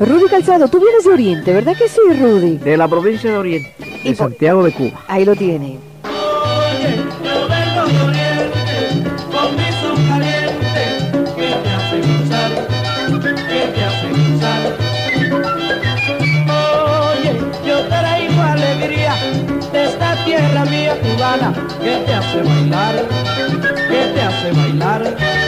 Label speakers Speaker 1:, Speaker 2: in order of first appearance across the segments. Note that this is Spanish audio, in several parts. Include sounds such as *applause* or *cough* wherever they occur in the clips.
Speaker 1: Rudy Calzado, tú vienes de Oriente, ¿verdad que sí, Rudy?
Speaker 2: De la provincia de Oriente,
Speaker 1: Y
Speaker 2: de Santiago de Cuba.
Speaker 1: Ahí lo tiene.
Speaker 3: Cubana, que te hace bailar, que te hace bailar.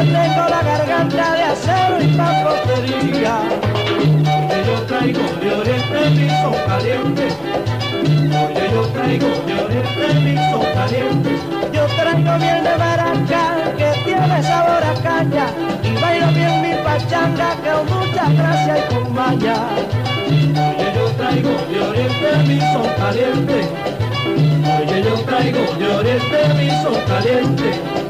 Speaker 3: Que tengo la garganta de acero y papelería. Oye, yo traigo de oriente mi son caliente. Oye, yo traigo de oriente mi son caliente. Yo traigo miel de baracá que tiene sabor a caña. Y bailo bien mi pachanga que con mucha gracia y con maña. Oye, yo traigo de oriente mi son caliente. Oye, yo traigo de oriente mi son caliente.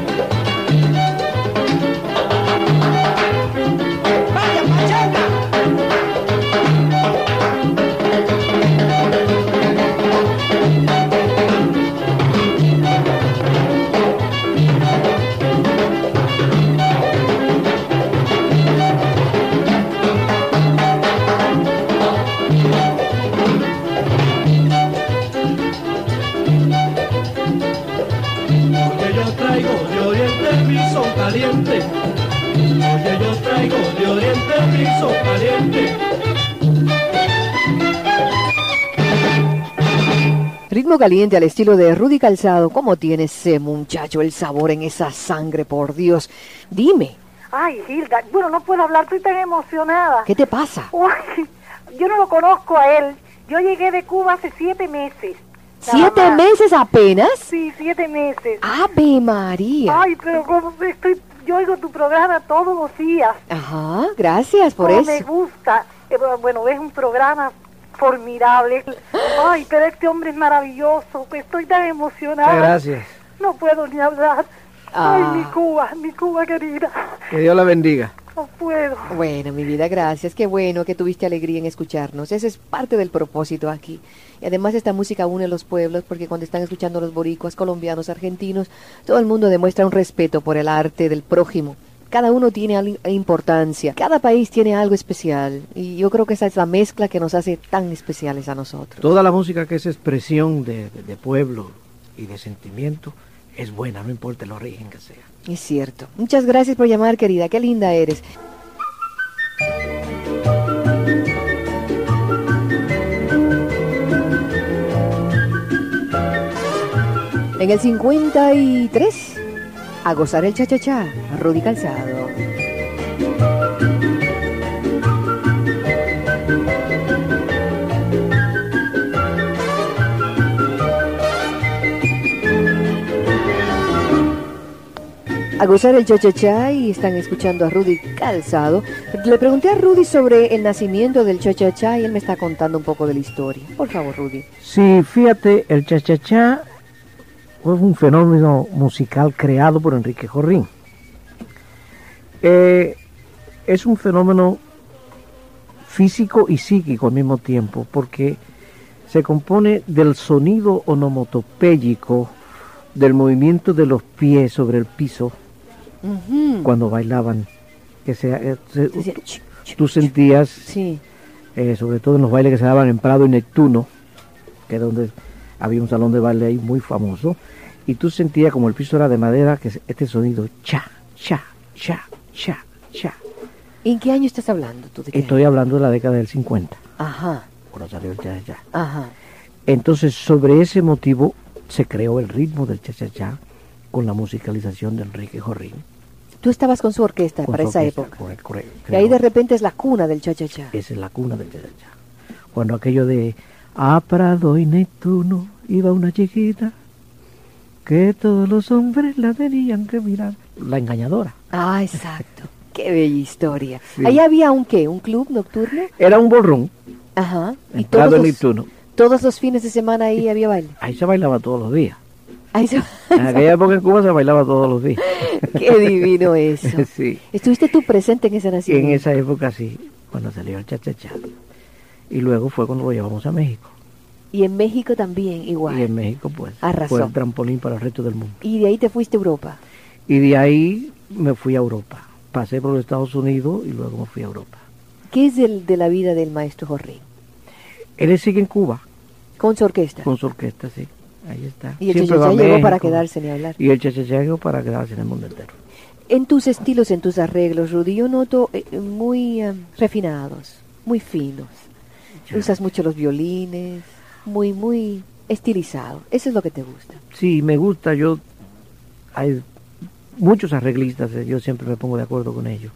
Speaker 3: caliente.
Speaker 1: Ritmo caliente al estilo de Rudy Calzado. ¿Cómo tiene ese muchacho el sabor en esa sangre, por Dios? Dime,
Speaker 4: Ay, Hilda, bueno, no puedo hablar, estoy tan emocionada.
Speaker 1: ¿qué te pasa?
Speaker 4: Uy, yo no lo conozco a él. Yo llegué de Cuba hace siete meses.
Speaker 1: ¿Siete
Speaker 4: más.
Speaker 1: meses apenas?
Speaker 4: Sí, siete meses.
Speaker 1: ¡Ave María!
Speaker 4: Ay, pero como estoy, yo oigo tu programa todos los días.
Speaker 1: Ajá, gracias por eso.
Speaker 4: me gusta. Eh, bueno, es un programa formidable. *gasps* Ay, pero este hombre es maravilloso. pues Estoy tan emocionada.
Speaker 2: Gracias.
Speaker 4: No puedo ni hablar. Ay,
Speaker 1: Ah.
Speaker 4: mi Cuba, mi Cuba querida.
Speaker 2: Que Dios la bendiga.
Speaker 4: No puedo.
Speaker 1: Bueno, mi vida, gracias. Qué bueno que tuviste alegría en escucharnos. Ese es parte del propósito aquí. Y además esta música une los pueblos porque cuando están escuchando los boricuas, colombianos, argentinos, todo el mundo demuestra un respeto por el arte del prójimo. Cada uno tiene importancia, cada país tiene algo especial y yo creo que esa es la mezcla que nos hace tan especiales a nosotros.
Speaker 2: Toda la música que es expresión de, de- de pueblo y de sentimiento es buena, no importa el origen que sea.
Speaker 1: Es cierto. Muchas gracias por llamar, querida. Qué linda eres. En el 53, a gozar el cha-cha-cha, Rudy Calzado. A gozar el cha-cha-cha y están escuchando a Rudy Calzado. Le pregunté a Rudy sobre el nacimiento del cha-cha-cha y él me está contando un poco de la historia. Por favor, Rudy.
Speaker 2: Sí, fíjate, el cha-cha-cha fue un fenómeno musical creado por Enrique Jorrín. Eh, es un fenómeno físico y psíquico al mismo tiempo, porque se compone del sonido onomatopéyico del movimiento de los pies sobre el piso Cuando bailaban. Que se, eh, se- tú-
Speaker 1: ch, ch,
Speaker 2: tú sentías,
Speaker 1: Sí.
Speaker 2: eh, sobre todo en los bailes que se daban en Prado y Neptuno, que es donde había un salón de baile ahí muy famoso, y tú sentías como el piso era de madera, que es este sonido cha, cha, cha, cha, cha.
Speaker 1: ¿En qué año estás hablando tú? ¿De qué
Speaker 2: Estoy hablando de la década del 50,
Speaker 1: año? Ajá,
Speaker 2: cuando salió el cha-cha-cha.
Speaker 1: ajá.
Speaker 2: Entonces, sobre ese motivo se creó el ritmo del cha-cha-cha con la musicalización de Enrique Jorrín.
Speaker 1: Tú estabas con su orquesta
Speaker 2: con
Speaker 1: para
Speaker 2: su
Speaker 1: esa
Speaker 2: orquesta,
Speaker 1: época.
Speaker 2: correcto, correcto.
Speaker 1: Y ahí de repente es la cuna del cha-cha-cha.
Speaker 2: Esa es la cuna del cha-cha-cha. Cuando aquello de a Prado y Neptuno iba una chiquita que todos los hombres la tenían que mirar. La engañadora.
Speaker 1: Ah, exacto. *laughs* Qué bella historia.
Speaker 2: Sí.
Speaker 1: Ahí había un qué, un club nocturno.
Speaker 2: Era un borrón,
Speaker 1: Ajá. Y
Speaker 2: en Prado
Speaker 1: todos
Speaker 2: y
Speaker 1: los,
Speaker 2: Neptuno.
Speaker 1: todos los fines de semana ahí había baile.
Speaker 2: Ahí se bailaba todos los días.
Speaker 1: Ahí se-
Speaker 2: En aquella época en Cuba se bailaba todos los días. *laughs*
Speaker 1: Qué divino eso. *laughs*
Speaker 2: sí.
Speaker 1: ¿Estuviste tú presente en ese
Speaker 2: En
Speaker 1: nacimiento?
Speaker 2: esa época sí, cuando salió el cha-cha-cha. Y luego fue cuando lo llevamos a México.
Speaker 1: Y en México también igual.
Speaker 2: Y en México, pues,
Speaker 1: Arrasó.
Speaker 2: fue el trampolín para el resto del mundo.
Speaker 1: Y de ahí te fuiste a Europa.
Speaker 2: Y de ahí me fui a Europa. Pasé por los Estados Unidos y luego me fui a Europa.
Speaker 1: ¿Qué es el de la vida del maestro Jorrín?
Speaker 2: Él sigue en Cuba
Speaker 1: Con su orquesta.
Speaker 2: con su orquesta, sí. Ahí está.
Speaker 1: Y el
Speaker 2: Siempre va
Speaker 1: llegó para quedarse, ni hablar.
Speaker 2: Y el cha-cha-cha llegó para quedarse en el mundo entero.
Speaker 1: En tus estilos, en tus arreglos, Rudy, yo noto eh, muy eh, refinados, muy finos.
Speaker 2: Ya.
Speaker 1: Usas mucho los violines, muy, muy estilizado. Eso es lo que te gusta.
Speaker 2: Sí, me gusta. Yo hay muchos arreglistas, eh, yo siempre me pongo de acuerdo con ellos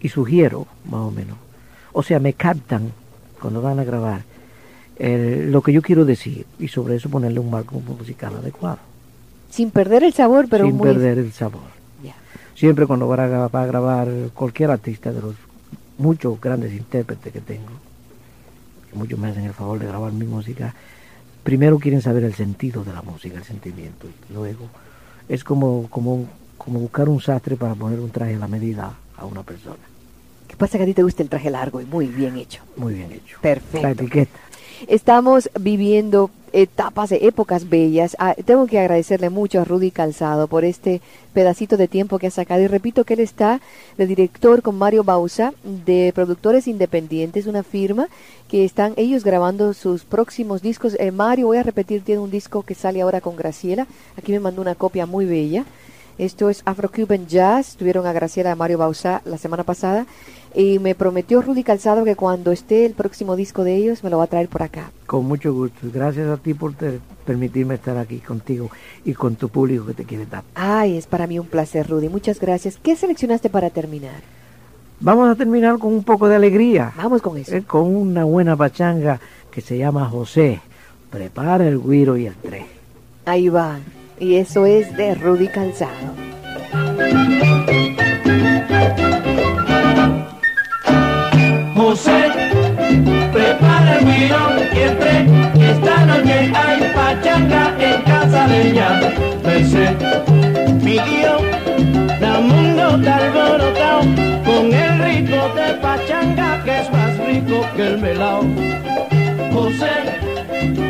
Speaker 2: y sugiero, más o menos. O sea, me captan cuando van a grabar eh, lo que yo quiero decir y sobre eso ponerle un marco musical adecuado,
Speaker 1: Sin perder el sabor, pero
Speaker 2: sin
Speaker 1: muy...
Speaker 2: perder el sabor. Siempre cuando va a, gra- va a grabar cualquier artista de los muchos grandes intérpretes que tengo, que muchos me hacen el favor de grabar mi música, primero quieren saber el sentido de la música, el sentimiento, y luego es como, como, como buscar un sastre para poner un traje a la medida a una persona.
Speaker 1: ¿Qué pasa que a ti te gusta el traje largo y muy bien hecho?
Speaker 2: Muy bien hecho.
Speaker 1: Perfecto.
Speaker 2: La etiqueta.
Speaker 1: Estamos viviendo etapas épocas bellas. Ah, tengo que agradecerle mucho a Rudy Calzado por este pedacito de tiempo que ha sacado. Y repito que él está de director con Mario Bausa de Productores Independientes, una firma que están ellos grabando sus próximos discos. Eh, Mario, voy a repetir, tiene un disco que sale ahora con Graciela. Aquí me mandó una copia muy bella. Esto es Afro-Cuban Jazz. Tuvieron a Graciela a Mario Bausa la semana pasada. Y me prometió Rudy Calzado que cuando esté el próximo disco de ellos me lo va a traer por acá.
Speaker 2: Con mucho gusto. Gracias a ti por te- permitirme estar aquí contigo y con tu público que te quiere dar.
Speaker 1: Ay, es para mí un placer, Rudy. Muchas gracias. ¿Qué seleccionaste para terminar?
Speaker 2: Vamos a terminar con un poco de alegría.
Speaker 1: Vamos con eso.
Speaker 2: Eh, con una buena pachanga que se llama José. Prepara el guiro y el tren.
Speaker 1: Ahí va. Y eso es de Rudy Calzado.
Speaker 3: José, prepara el que esta noche hay pachanga en casa de ella. Merced, mi guion, la mundo está alborotado, con el ritmo de pachanga que es más rico que el melao. José,